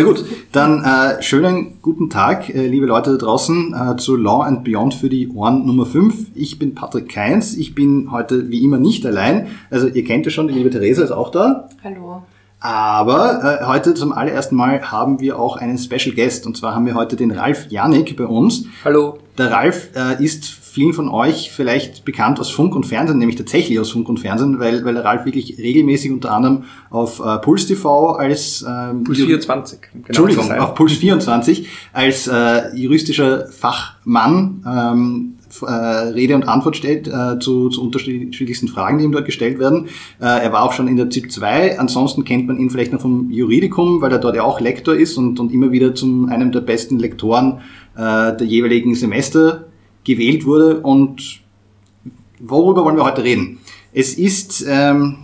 Na gut, dann äh, schönen guten Tag, äh, liebe Leute da draußen, äh, zu Law and Beyond für die Ohren Nummer 5. Ich bin Patrick Keins, ich bin heute wie immer nicht allein. Also ihr kennt ja schon, die liebe Theresa ist auch da. Hallo. Aber äh, heute zum allerersten Mal haben wir auch einen Special Guest und zwar haben wir heute den Ralf Janik bei uns. Hallo. Der Ralf äh, ist vielen von euch vielleicht bekannt aus Funk und Fernsehen, nämlich tatsächlich aus Funk und Fernsehen, weil, weil der Ralf wirklich regelmäßig unter anderem auf äh, Puls TV als ähm, Puls 24. Genau Entschuldigung, auf Puls 24 als äh, juristischer Fachmann ähm, äh, Rede und Antwort stellt äh, zu, zu unterschiedlichsten Fragen, die ihm dort gestellt werden. Äh, er war auch schon in der ZIP 2. Ansonsten kennt man ihn vielleicht noch vom Juridikum, weil er dort ja auch Lektor ist und, und immer wieder zum einem der besten Lektoren äh, der jeweiligen Semester gewählt wurde. Und worüber wollen wir heute reden? Es ist, ähm,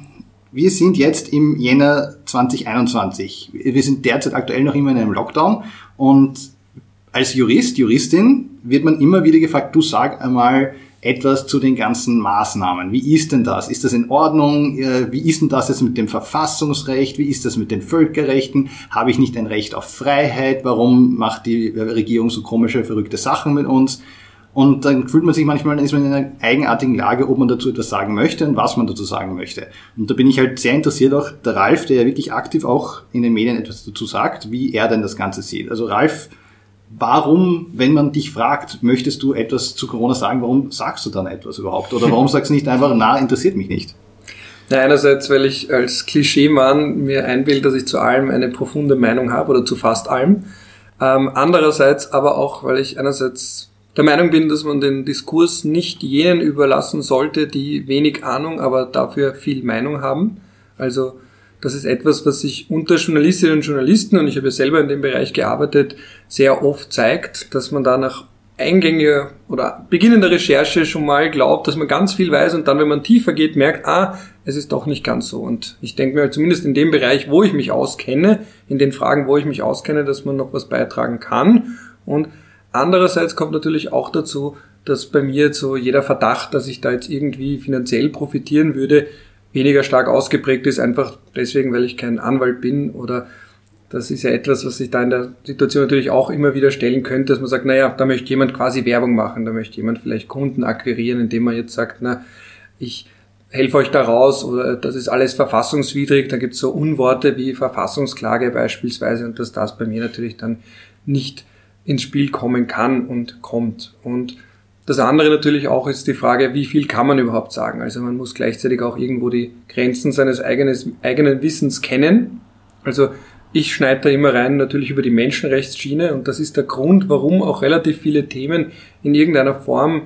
wir sind jetzt im Jänner 2021. Wir sind derzeit aktuell noch immer in einem Lockdown und als Jurist, Juristin wird man immer wieder gefragt, du sag einmal etwas zu den ganzen Maßnahmen. Wie ist denn das? Ist das in Ordnung? Wie ist denn das jetzt mit dem Verfassungsrecht? Wie ist das mit den Völkerrechten? Habe ich nicht ein Recht auf Freiheit? Warum macht die Regierung so komische, verrückte Sachen mit uns? Und dann fühlt man sich manchmal, ist man in einer eigenartigen Lage, ob man dazu etwas sagen möchte und was man dazu sagen möchte. Und da bin ich halt sehr interessiert auch der Ralf, der ja wirklich aktiv auch in den Medien etwas dazu sagt, wie er denn das Ganze sieht. Also Ralf, warum, wenn man dich fragt, möchtest du etwas zu Corona sagen, warum sagst du dann etwas überhaupt? Oder warum sagst du nicht einfach, na, interessiert mich nicht? Na, einerseits, weil ich als Klischeemann mir einbilde, dass ich zu allem eine profunde Meinung habe oder zu fast allem. Ähm, andererseits aber auch, weil ich einerseits der Meinung bin, dass man den Diskurs nicht jenen überlassen sollte, die wenig Ahnung, aber dafür viel Meinung haben. Also das ist etwas, was sich unter Journalistinnen und Journalisten, und ich habe ja selber in dem Bereich gearbeitet, sehr oft zeigt, dass man da nach eingängiger oder beginnender Recherche schon mal glaubt, dass man ganz viel weiß und dann, wenn man tiefer geht, merkt, ah, es ist doch nicht ganz so. Und ich denke mir zumindest in dem Bereich, wo ich mich auskenne, in den Fragen, wo ich mich auskenne, dass man noch was beitragen kann. Und andererseits kommt natürlich auch dazu, dass bei mir so jeder Verdacht, dass ich da jetzt irgendwie finanziell profitieren würde, weniger stark ausgeprägt ist, einfach deswegen, weil ich kein Anwalt bin oder das ist ja etwas, was sich da in der Situation natürlich auch immer wieder stellen könnte, dass man sagt, naja, da möchte jemand quasi Werbung machen, da möchte jemand vielleicht Kunden akquirieren, indem man jetzt sagt, na, ich helfe euch da raus oder das ist alles verfassungswidrig, da gibt es so Unworte wie Verfassungsklage beispielsweise und dass das bei mir natürlich dann nicht ins Spiel kommen kann und kommt. Und das andere natürlich auch ist die Frage, wie viel kann man überhaupt sagen? Also man muss gleichzeitig auch irgendwo die Grenzen seines eigenes, eigenen Wissens kennen. Also ich schneide da immer rein natürlich über die Menschenrechtsschiene und das ist der Grund, warum auch relativ viele Themen in irgendeiner Form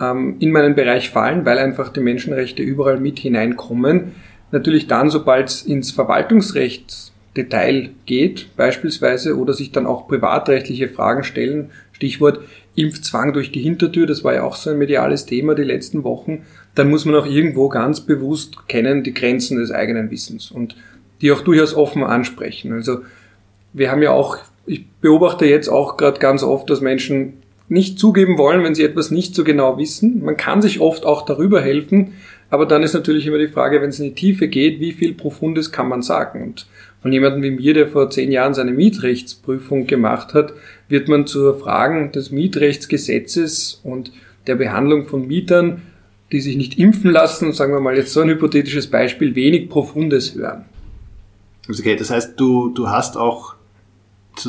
ähm, in meinen Bereich fallen, weil einfach die Menschenrechte überall mit hineinkommen. Natürlich dann, sobald es ins Verwaltungsrechtsdetail geht, beispielsweise, oder sich dann auch privatrechtliche Fragen stellen, Stichwort Impfzwang durch die Hintertür, das war ja auch so ein mediales Thema die letzten Wochen, dann muss man auch irgendwo ganz bewusst kennen die Grenzen des eigenen Wissens und die auch durchaus offen ansprechen. Also wir haben ja auch, ich beobachte jetzt auch gerade ganz oft, dass Menschen nicht zugeben wollen, wenn sie etwas nicht so genau wissen. Man kann sich oft auch darüber helfen, aber dann ist natürlich immer die Frage, wenn es in die Tiefe geht, wie viel Profundes kann man sagen? Und von jemandem wie mir, der vor zehn Jahren seine Mietrechtsprüfung gemacht hat, wird man zur Fragen des Mietrechtsgesetzes und der Behandlung von Mietern, die sich nicht impfen lassen, sagen wir mal jetzt so ein hypothetisches Beispiel, wenig Profundes hören. Also okay, das heißt, du, du hast auch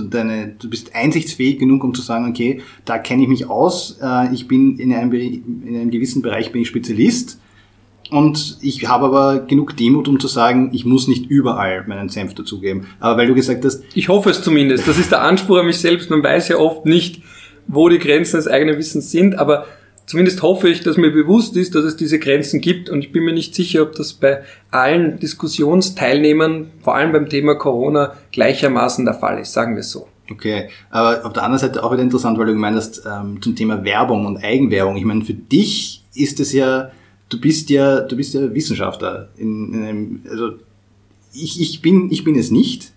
deine, du bist einsichtsfähig genug, um zu sagen, okay, da kenne ich mich aus, äh, ich bin in einem, in einem gewissen Bereich bin ich Spezialist und ich habe aber genug Demut, um zu sagen, ich muss nicht überall meinen Senf dazugeben. Aber weil du gesagt hast... Ich hoffe es zumindest. Das ist der Anspruch an mich selbst. Man weiß ja oft nicht, wo die Grenzen des eigenen Wissens sind, aber zumindest hoffe ich, dass mir bewusst ist, dass es diese Grenzen gibt und ich bin mir nicht sicher, ob das bei allen Diskussionsteilnehmern, vor allem beim Thema Corona, gleichermaßen der Fall ist, sagen wir es so. Okay, aber auf der anderen Seite auch wieder interessant, weil du gemeint hast, ähm, zum Thema Werbung und Eigenwerbung. Ich meine, für dich ist es ja du bist ja, du bist ja Wissenschaftler. In, in einem, also ich, ich, bin, ich bin es nicht.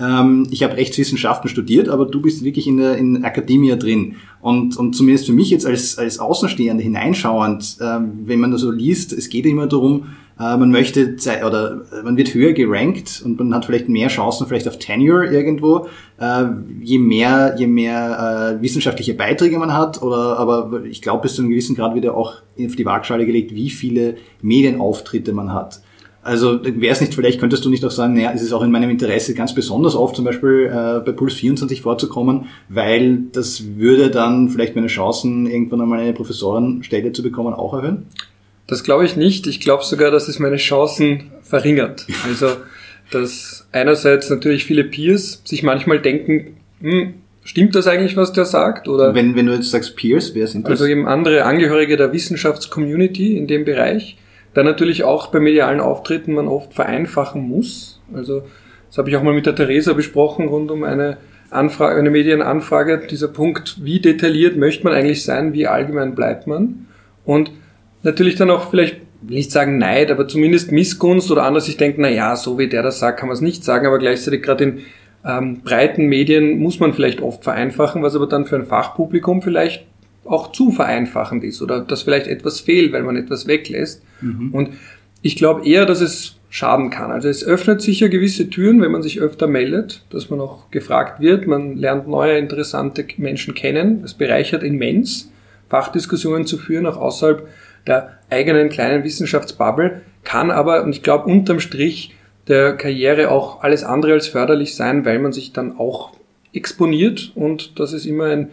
Ähm, ich habe Rechtswissenschaften studiert, aber du bist wirklich in der in Akademie drin. Und, und zumindest für mich jetzt als, als Außenstehender hineinschauend, ähm, wenn man da so liest, es geht immer darum, äh, man möchte oder man wird höher gerankt und man hat vielleicht mehr Chancen vielleicht auf Tenure irgendwo, äh, je mehr je mehr äh, wissenschaftliche Beiträge man hat oder aber ich glaube bis zu einem gewissen Grad wird ja auch auf die Waagschale gelegt, wie viele Medienauftritte man hat. Also wäre es nicht, vielleicht könntest du nicht auch sagen, naja, es ist auch in meinem Interesse ganz besonders oft zum Beispiel äh, bei Puls 24 vorzukommen, weil das würde dann vielleicht meine Chancen, irgendwann einmal eine Professorenstelle zu bekommen, auch erhöhen? Das glaube ich nicht. Ich glaube sogar, dass es meine Chancen verringert. Also, dass einerseits natürlich viele Peers sich manchmal denken, hm, stimmt das eigentlich, was der sagt? Oder wenn, wenn du jetzt sagst Peers, wer sind das? Also eben andere Angehörige der Wissenschaftscommunity in dem Bereich dann natürlich auch bei medialen Auftritten man oft vereinfachen muss. Also das habe ich auch mal mit der Theresa besprochen rund um eine Anfrage, eine Medienanfrage, dieser Punkt, wie detailliert möchte man eigentlich sein, wie allgemein bleibt man. Und natürlich dann auch vielleicht, nicht sagen Neid, aber zumindest Missgunst oder anders, ich denke, na ja, so wie der das sagt, kann man es nicht sagen, aber gleichzeitig gerade in ähm, breiten Medien muss man vielleicht oft vereinfachen, was aber dann für ein Fachpublikum vielleicht auch zu vereinfachend ist oder dass vielleicht etwas fehlt, weil man etwas weglässt. Mhm. Und ich glaube eher, dass es schaden kann. Also es öffnet sicher gewisse Türen, wenn man sich öfter meldet, dass man auch gefragt wird. Man lernt neue, interessante Menschen kennen. Es bereichert immens, Fachdiskussionen zu führen, auch außerhalb der eigenen kleinen Wissenschaftsbubble, kann aber, und ich glaube, unterm Strich der Karriere auch alles andere als förderlich sein, weil man sich dann auch exponiert und das ist immer ein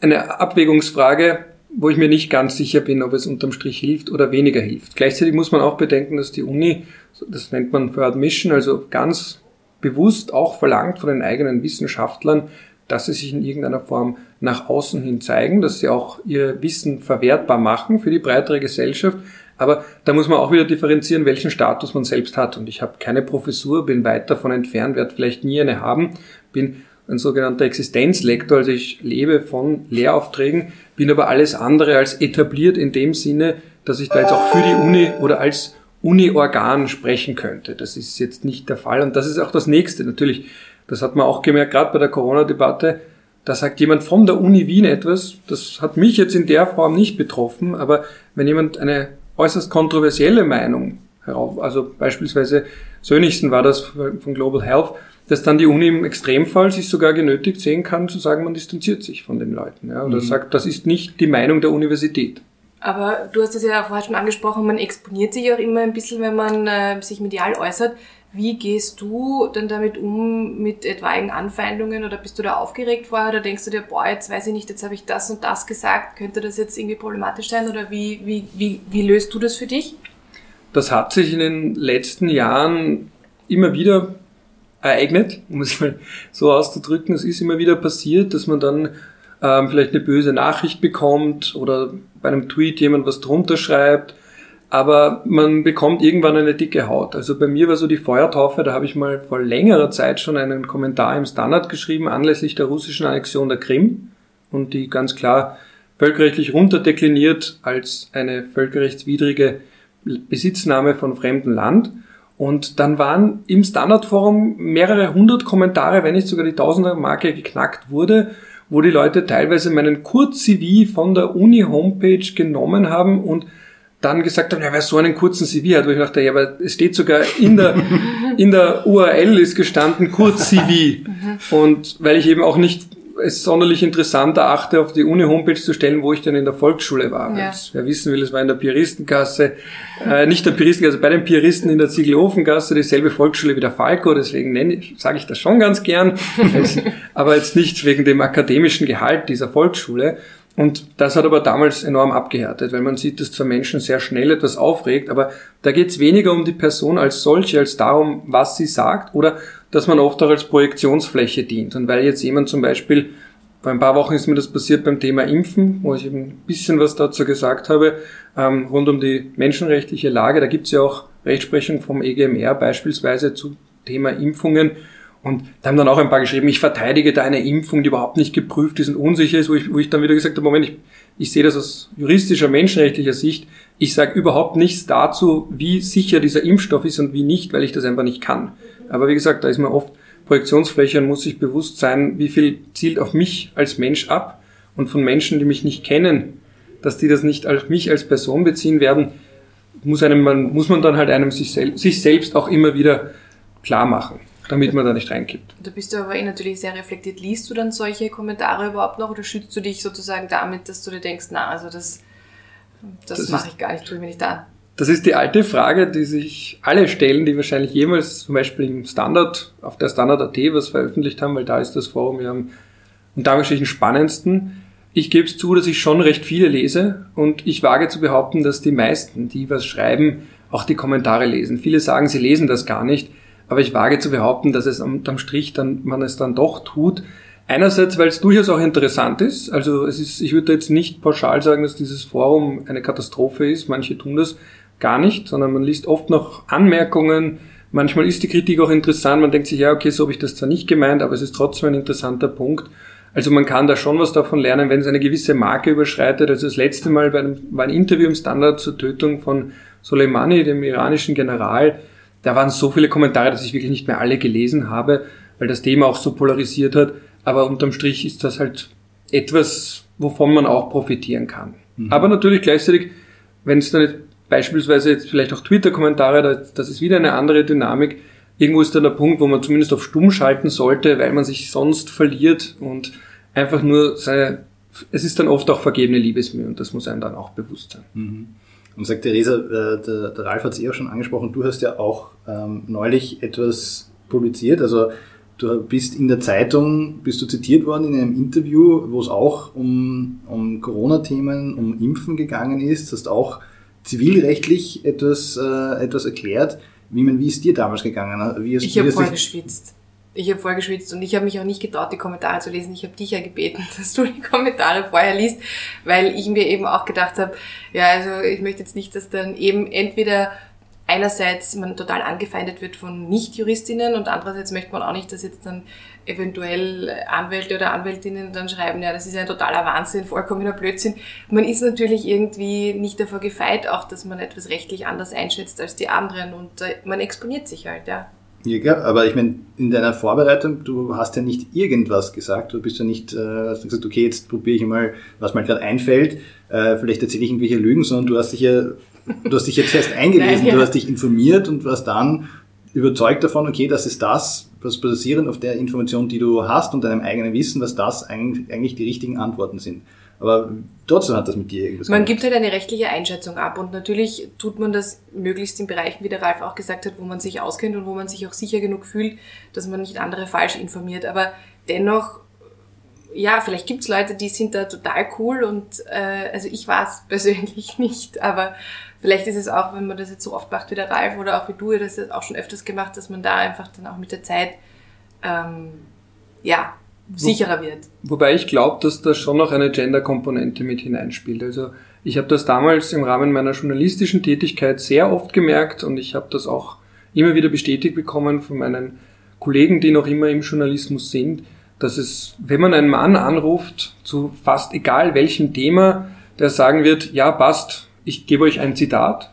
eine Abwägungsfrage, wo ich mir nicht ganz sicher bin, ob es unterm Strich hilft oder weniger hilft. Gleichzeitig muss man auch bedenken, dass die Uni, das nennt man for Admission, also ganz bewusst auch verlangt von den eigenen Wissenschaftlern, dass sie sich in irgendeiner Form nach außen hin zeigen, dass sie auch ihr Wissen verwertbar machen für die breitere Gesellschaft. Aber da muss man auch wieder differenzieren, welchen Status man selbst hat. Und ich habe keine Professur, bin weit davon entfernt, werde vielleicht nie eine haben, bin ein sogenannter Existenzlektor, also ich lebe von Lehraufträgen, bin aber alles andere als etabliert in dem Sinne, dass ich da jetzt auch für die Uni oder als Uni-Organ sprechen könnte. Das ist jetzt nicht der Fall und das ist auch das Nächste. Natürlich, das hat man auch gemerkt, gerade bei der Corona-Debatte, da sagt jemand von der Uni Wien etwas, das hat mich jetzt in der Form nicht betroffen, aber wenn jemand eine äußerst kontroversielle Meinung herauf, also beispielsweise Sönigsen war das von Global Health, dass dann die Uni im Extremfall sich sogar genötigt sehen kann, zu sagen, man distanziert sich von den Leuten. Ja, oder mhm. sagt, das ist nicht die Meinung der Universität. Aber du hast es ja vorher schon angesprochen, man exponiert sich auch immer ein bisschen, wenn man äh, sich medial äußert. Wie gehst du denn damit um mit etwaigen Anfeindungen oder bist du da aufgeregt vorher oder denkst du dir, boah, jetzt weiß ich nicht, jetzt habe ich das und das gesagt, könnte das jetzt irgendwie problematisch sein oder wie, wie, wie, wie löst du das für dich? Das hat sich in den letzten Jahren immer wieder ereignet, um es mal so auszudrücken. Es ist immer wieder passiert, dass man dann ähm, vielleicht eine böse Nachricht bekommt oder bei einem Tweet jemand was drunter schreibt, aber man bekommt irgendwann eine dicke Haut. Also bei mir war so die Feuertaufe, da habe ich mal vor längerer Zeit schon einen Kommentar im Standard geschrieben anlässlich der russischen Annexion der Krim und die ganz klar völkerrechtlich runterdekliniert als eine völkerrechtswidrige Besitznahme von fremdem Land. Und dann waren im Standardforum mehrere hundert Kommentare, wenn nicht sogar die Tausender-Marke geknackt wurde, wo die Leute teilweise meinen Kurz-CV von der Uni-Homepage genommen haben und dann gesagt haben, ja, wer so einen kurzen CV hat, wo ich dachte, ja, aber es steht sogar in der, in der URL ist gestanden Kurz-CV. und weil ich eben auch nicht es sonderlich interessant erachte, auf die Uni-Homepage zu stellen, wo ich denn in der Volksschule war. Ja. Wer wissen will, es war in der Pieristengasse, äh, nicht der Pieristengasse, bei den Pieristen in der Ziegelhofengasse, dieselbe Volksschule wie der Falco, deswegen nenne sage ich das schon ganz gern, aber jetzt nicht wegen dem akademischen Gehalt dieser Volksschule. Und das hat aber damals enorm abgehärtet, weil man sieht, dass zwar Menschen sehr schnell etwas aufregt, aber da geht es weniger um die Person als solche, als darum, was sie sagt oder dass man oft auch als Projektionsfläche dient. Und weil jetzt jemand zum Beispiel, vor ein paar Wochen ist mir das passiert beim Thema Impfen, wo ich eben ein bisschen was dazu gesagt habe, ähm, rund um die menschenrechtliche Lage, da gibt es ja auch Rechtsprechung vom EGMR beispielsweise zu Thema Impfungen. Und da haben dann auch ein paar geschrieben, ich verteidige da eine Impfung, die überhaupt nicht geprüft ist und unsicher ist, wo ich, wo ich dann wieder gesagt habe, Moment, ich, ich sehe das aus juristischer, menschenrechtlicher Sicht. Ich sage überhaupt nichts dazu, wie sicher dieser Impfstoff ist und wie nicht, weil ich das einfach nicht kann. Aber wie gesagt, da ist man oft Projektionsfläche und muss sich bewusst sein, wie viel zielt auf mich als Mensch ab und von Menschen, die mich nicht kennen, dass die das nicht auf mich als Person beziehen werden, muss, einem, man, muss man dann halt einem sich, sel sich selbst auch immer wieder klar machen, damit man da nicht reinkippt. Da bist du aber eh natürlich sehr reflektiert. Liest du dann solche Kommentare überhaupt noch oder schützt du dich sozusagen damit, dass du dir denkst, na, also das, das, das mache ich gar nicht, tue ich mir nicht an? Das ist die alte Frage, die sich alle stellen, die wahrscheinlich jemals zum Beispiel im Standard, auf der Standard.at was veröffentlicht haben, weil da ist das Forum ja am, am spannendsten. Ich gebe es zu, dass ich schon recht viele lese und ich wage zu behaupten, dass die meisten, die was schreiben, auch die Kommentare lesen. Viele sagen, sie lesen das gar nicht, aber ich wage zu behaupten, dass es unterm Strich dann, man es dann doch tut. Einerseits, weil es durchaus auch interessant ist. Also es ist, ich würde jetzt nicht pauschal sagen, dass dieses Forum eine Katastrophe ist. Manche tun das gar nicht, sondern man liest oft noch Anmerkungen. Manchmal ist die Kritik auch interessant. Man denkt sich, ja, okay, so habe ich das zwar nicht gemeint, aber es ist trotzdem ein interessanter Punkt. Also man kann da schon was davon lernen, wenn es eine gewisse Marke überschreitet. Also das letzte Mal bei einem, war ein Interview im Standard zur Tötung von Soleimani, dem iranischen General. Da waren so viele Kommentare, dass ich wirklich nicht mehr alle gelesen habe, weil das Thema auch so polarisiert hat. Aber unterm Strich ist das halt etwas, wovon man auch profitieren kann. Mhm. Aber natürlich gleichzeitig, wenn es dann beispielsweise jetzt vielleicht auch Twitter-Kommentare, das ist wieder eine andere Dynamik. Irgendwo ist dann der Punkt, wo man zumindest auf stumm schalten sollte, weil man sich sonst verliert und einfach nur seine, es ist dann oft auch vergebene Liebesmühe und das muss einem dann auch bewusst sein. Mhm. Und sagt Theresa, äh, der, der Ralf hat es eh auch schon angesprochen, du hast ja auch ähm, neulich etwas publiziert, also du bist in der Zeitung, bist du zitiert worden in einem Interview, wo es auch um, um Corona-Themen, um Impfen gegangen ist, hast auch zivilrechtlich etwas, äh, etwas erklärt. Wie, wie ist dir damals gegangen? Wie hast, ich habe voll geschwitzt. Ich habe voll geschwitzt und ich habe mich auch nicht getraut, die Kommentare zu lesen. Ich habe dich ja gebeten, dass du die Kommentare vorher liest, weil ich mir eben auch gedacht habe, ja, also ich möchte jetzt nicht, dass dann eben entweder einerseits man total angefeindet wird von Nicht-Juristinnen und andererseits möchte man auch nicht, dass jetzt dann eventuell Anwälte oder Anwältinnen dann schreiben, ja, das ist ein totaler Wahnsinn, vollkommener Blödsinn. Man ist natürlich irgendwie nicht davor gefeit, auch dass man etwas rechtlich anders einschätzt als die anderen und äh, man exponiert sich halt, ja. Ja, klar, aber ich meine, in deiner Vorbereitung, du hast ja nicht irgendwas gesagt, du bist ja nicht, äh, hast gesagt, okay, jetzt probiere ich mal, was mir gerade einfällt, äh, vielleicht erzähle ich irgendwelche Lügen, sondern du hast dich ja, du hast dich jetzt erst eingelesen, Nein, ja. du hast dich informiert und warst dann überzeugt davon, okay, das ist das, was basierend auf der Information, die du hast und deinem eigenen Wissen, was das eigentlich die richtigen Antworten sind. Aber trotzdem hat das mit dir irgendwas Man gemacht. gibt halt eine rechtliche Einschätzung ab und natürlich tut man das möglichst in Bereichen, wie der Ralf auch gesagt hat, wo man sich auskennt und wo man sich auch sicher genug fühlt, dass man nicht andere falsch informiert. Aber dennoch, ja, vielleicht gibt's Leute, die sind da total cool und äh, also ich war es persönlich nicht, aber vielleicht ist es auch, wenn man das jetzt so oft macht wie der Ralf oder auch wie du, das auch schon öfters gemacht, dass man da einfach dann auch mit der Zeit ähm, ja, sicherer wird. Wobei ich glaube, dass da schon noch eine Gender-Komponente mit hineinspielt. Also ich habe das damals im Rahmen meiner journalistischen Tätigkeit sehr oft gemerkt und ich habe das auch immer wieder bestätigt bekommen von meinen Kollegen, die noch immer im Journalismus sind, dass es, wenn man einen Mann anruft, zu fast egal welchem Thema, der sagen wird, ja, passt, ich gebe euch ein Zitat.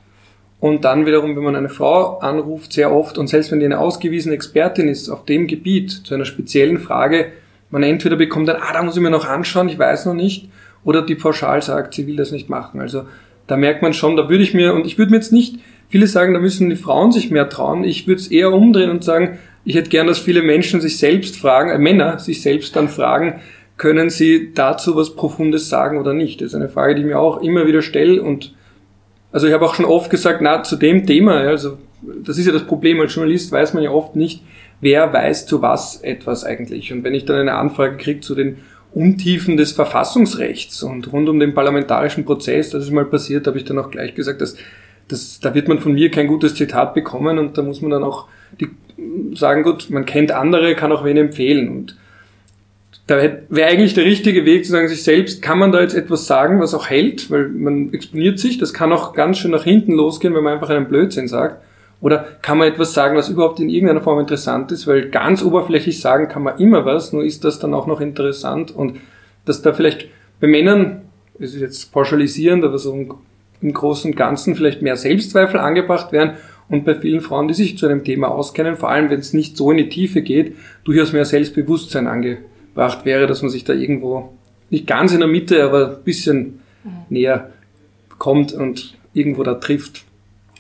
Und dann wiederum, wenn man eine Frau anruft, sehr oft, und selbst wenn die eine ausgewiesene Expertin ist auf dem Gebiet, zu einer speziellen Frage, man entweder bekommt dann, ah, da muss ich mir noch anschauen, ich weiß noch nicht, oder die pauschal sagt, sie will das nicht machen. Also da merkt man schon, da würde ich mir, und ich würde mir jetzt nicht, viele sagen, da müssen die Frauen sich mehr trauen, ich würde es eher umdrehen und sagen, ich hätte gern, dass viele Menschen sich selbst fragen, äh, Männer sich selbst dann fragen, können sie dazu was Profundes sagen oder nicht? Das ist eine Frage, die ich mir auch immer wieder stelle und also ich habe auch schon oft gesagt, na, zu dem Thema, also das ist ja das Problem, als Journalist weiß man ja oft nicht, wer weiß zu was etwas eigentlich. Und wenn ich dann eine Anfrage kriege zu den Untiefen des Verfassungsrechts und rund um den parlamentarischen Prozess, das ist mal passiert, habe ich dann auch gleich gesagt, dass, dass da wird man von mir kein gutes Zitat bekommen und da muss man dann auch die, sagen, gut, man kennt andere, kann auch wen empfehlen. Und da wäre eigentlich der richtige Weg zu sagen, sich selbst, kann man da jetzt etwas sagen, was auch hält, weil man exponiert sich, das kann auch ganz schön nach hinten losgehen, wenn man einfach einen Blödsinn sagt. Oder kann man etwas sagen, was überhaupt in irgendeiner Form interessant ist, weil ganz oberflächlich sagen kann man immer was, nur ist das dann auch noch interessant. Und dass da vielleicht bei Männern, es ist jetzt pauschalisierend, aber so im Großen und Ganzen vielleicht mehr Selbstzweifel angebracht werden. Und bei vielen Frauen, die sich zu einem Thema auskennen, vor allem wenn es nicht so in die Tiefe geht, durchaus mehr Selbstbewusstsein angebracht wäre, dass man sich da irgendwo nicht ganz in der Mitte, aber ein bisschen mhm. näher kommt und irgendwo da trifft.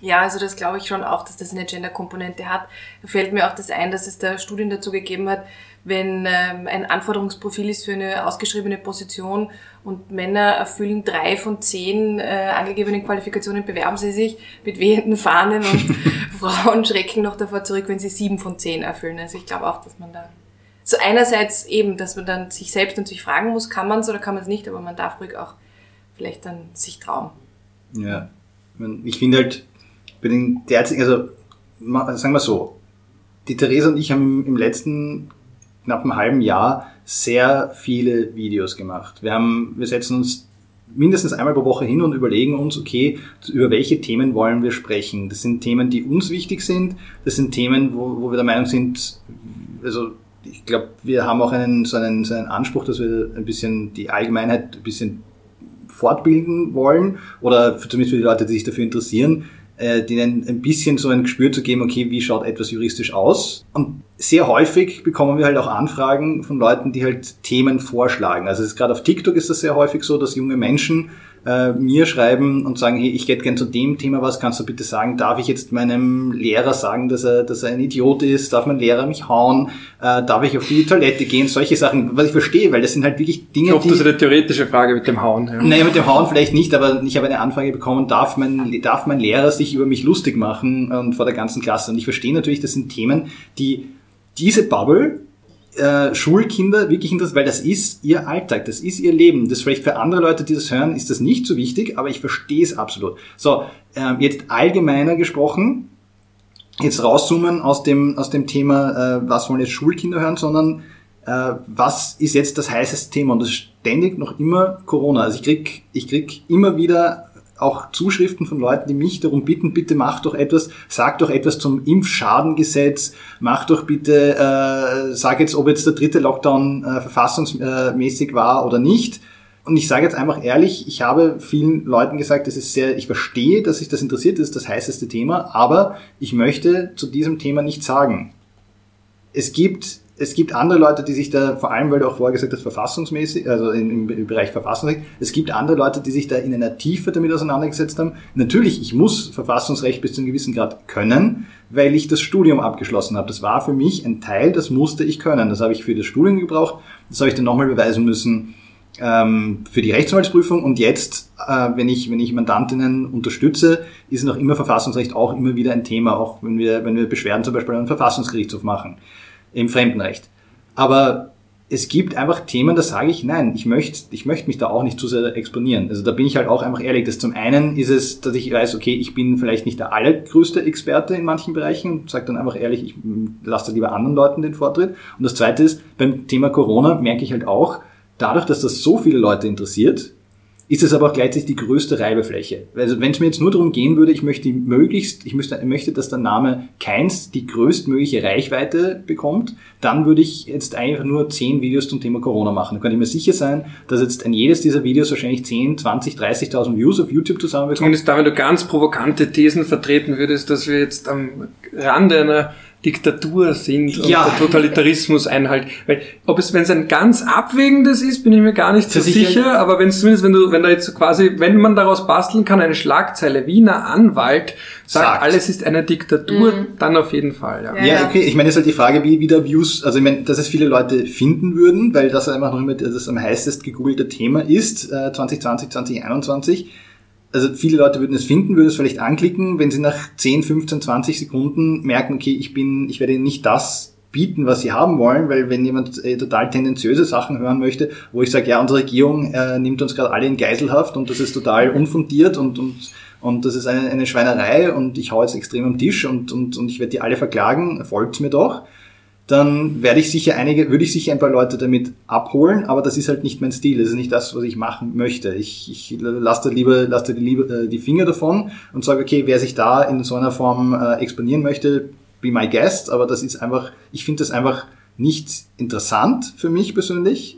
Ja, also das glaube ich schon auch, dass das eine Gender-Komponente hat. Da fällt mir auch das ein, dass es da Studien dazu gegeben hat, wenn ähm, ein Anforderungsprofil ist für eine ausgeschriebene Position und Männer erfüllen drei von zehn äh, angegebenen Qualifikationen, bewerben sie sich mit wehenden Fahnen und Frauen schrecken noch davor zurück, wenn sie sieben von zehn erfüllen. Also ich glaube auch, dass man da so einerseits eben, dass man dann sich selbst natürlich fragen muss, kann man es oder kann man es nicht, aber man darf ruhig auch vielleicht dann sich trauen. Ja, ich finde halt bei den derzeitigen, also sagen wir so, die Theresa und ich haben im letzten knappen halben Jahr sehr viele Videos gemacht. Wir haben, wir setzen uns mindestens einmal pro Woche hin und überlegen uns, okay, über welche Themen wollen wir sprechen. Das sind Themen, die uns wichtig sind. Das sind Themen, wo, wo wir der Meinung sind, also ich glaube, wir haben auch einen, so, einen, so einen Anspruch, dass wir ein bisschen die Allgemeinheit ein bisschen fortbilden wollen oder zumindest für die Leute, die sich dafür interessieren, äh, denen ein bisschen so ein Gespür zu geben, okay, wie schaut etwas juristisch aus. Und sehr häufig bekommen wir halt auch Anfragen von Leuten, die halt Themen vorschlagen. Also gerade auf TikTok ist das sehr häufig so, dass junge Menschen äh, mir schreiben und sagen, hey, ich hätte gern zu dem Thema was, kannst du bitte sagen, darf ich jetzt meinem Lehrer sagen, dass er, dass er ein Idiot ist, darf mein Lehrer mich hauen, äh, darf ich auf die Toilette gehen, solche Sachen, was ich verstehe, weil das sind halt wirklich Dinge, Ich hoffe, das ist eine theoretische Frage mit dem Hauen. Ja. Naja, mit dem Hauen vielleicht nicht, aber ich habe eine Anfrage bekommen, darf mein, darf mein Lehrer sich über mich lustig machen und vor der ganzen Klasse und ich verstehe natürlich, das sind Themen, die diese Bubble äh, Schulkinder wirklich interessiert, weil das ist ihr Alltag, das ist ihr Leben. Das vielleicht für andere Leute, die das hören, ist das nicht so wichtig, aber ich verstehe es absolut. So, äh, jetzt allgemeiner gesprochen, jetzt rauszoomen aus dem, aus dem Thema, äh, was wollen jetzt Schulkinder hören, sondern äh, was ist jetzt das heißeste Thema? Und das ist ständig noch immer Corona. Also ich krieg, ich krieg immer wieder auch Zuschriften von Leuten, die mich darum bitten, bitte mach doch etwas, sag doch etwas zum Impfschadengesetz, mach doch bitte, äh, sag jetzt, ob jetzt der dritte Lockdown äh, verfassungsmäßig war oder nicht. Und ich sage jetzt einfach ehrlich, ich habe vielen Leuten gesagt, das ist sehr, ich verstehe, dass sich das interessiert, das ist das heißeste Thema, aber ich möchte zu diesem Thema nichts sagen. Es gibt es gibt andere Leute, die sich da, vor allem weil du auch vorher gesagt hast, verfassungsmäßig, also im, im Bereich Verfassungsrecht, es gibt andere Leute, die sich da in einer Tiefe damit auseinandergesetzt haben. Natürlich, ich muss Verfassungsrecht bis zu einem gewissen Grad können, weil ich das Studium abgeschlossen habe. Das war für mich ein Teil, das musste ich können. Das habe ich für das Studium gebraucht, das habe ich dann nochmal beweisen müssen ähm, für die Rechtsanwaltsprüfung und jetzt, äh, wenn ich wenn ich Mandantinnen unterstütze, ist noch immer Verfassungsrecht auch immer wieder ein Thema, auch wenn wir wenn wir Beschwerden zum Beispiel an den Verfassungsgerichtshof machen im Fremdenrecht. Aber es gibt einfach Themen, da sage ich, nein, ich möchte, ich möchte mich da auch nicht zu sehr exponieren. Also da bin ich halt auch einfach ehrlich, dass zum einen ist es, dass ich weiß, okay, ich bin vielleicht nicht der allergrößte Experte in manchen Bereichen und sage dann einfach ehrlich, ich lasse da lieber anderen Leuten den Vortritt. Und das zweite ist, beim Thema Corona merke ich halt auch, dadurch, dass das so viele Leute interessiert, ist es aber auch gleichzeitig die größte Reibefläche. Also wenn es mir jetzt nur darum gehen würde, ich möchte möglichst, ich möchte, möchte, dass der Name Keins die größtmögliche Reichweite bekommt, dann würde ich jetzt einfach nur 10 Videos zum Thema Corona machen. Dann kann ich mir sicher sein, dass jetzt ein jedes dieser Videos wahrscheinlich 10, 20, 30.000 Views auf YouTube zusammenbekommt. Zumindest da, wenn du ganz provokante Thesen vertreten würdest, dass wir jetzt am Rande einer Diktatur sind und ja. der Totalitarismus einhalt. Weil, ob es, wenn es ein ganz abwägendes ist, bin ich mir gar nicht so sicher, sicher, aber wenn es zumindest, wenn du, wenn da jetzt quasi, wenn man daraus basteln kann, eine Schlagzeile, Wiener Anwalt sagt, sagt. alles ist eine Diktatur, mhm. dann auf jeden Fall, ja. Ja, okay, ich meine, es ist halt die Frage, wie wieder Views, also ich meine, dass es viele Leute finden würden, weil das einfach noch immer das am heißest gegoogelte Thema ist, äh, 2020, 2021 also viele Leute würden es finden, würden es vielleicht anklicken, wenn sie nach 10, 15, 20 Sekunden merken, okay, ich bin, ich werde nicht das bieten, was sie haben wollen, weil wenn jemand äh, total tendenziöse Sachen hören möchte, wo ich sage, ja, unsere Regierung äh, nimmt uns gerade alle in Geiselhaft und das ist total unfundiert und, und, und das ist eine, eine Schweinerei und ich hau jetzt extrem am Tisch und, und, und ich werde die alle verklagen, folgt mir doch dann werde ich sicher einige, würde ich sicher ein paar Leute damit abholen, aber das ist halt nicht mein Stil, das ist nicht das, was ich machen möchte. Ich, ich lasse da lieber, lasse da die, äh, die Finger davon und sage, okay, wer sich da in so einer Form äh, exponieren möchte, be my guest, aber das ist einfach, ich finde das einfach nicht interessant für mich persönlich.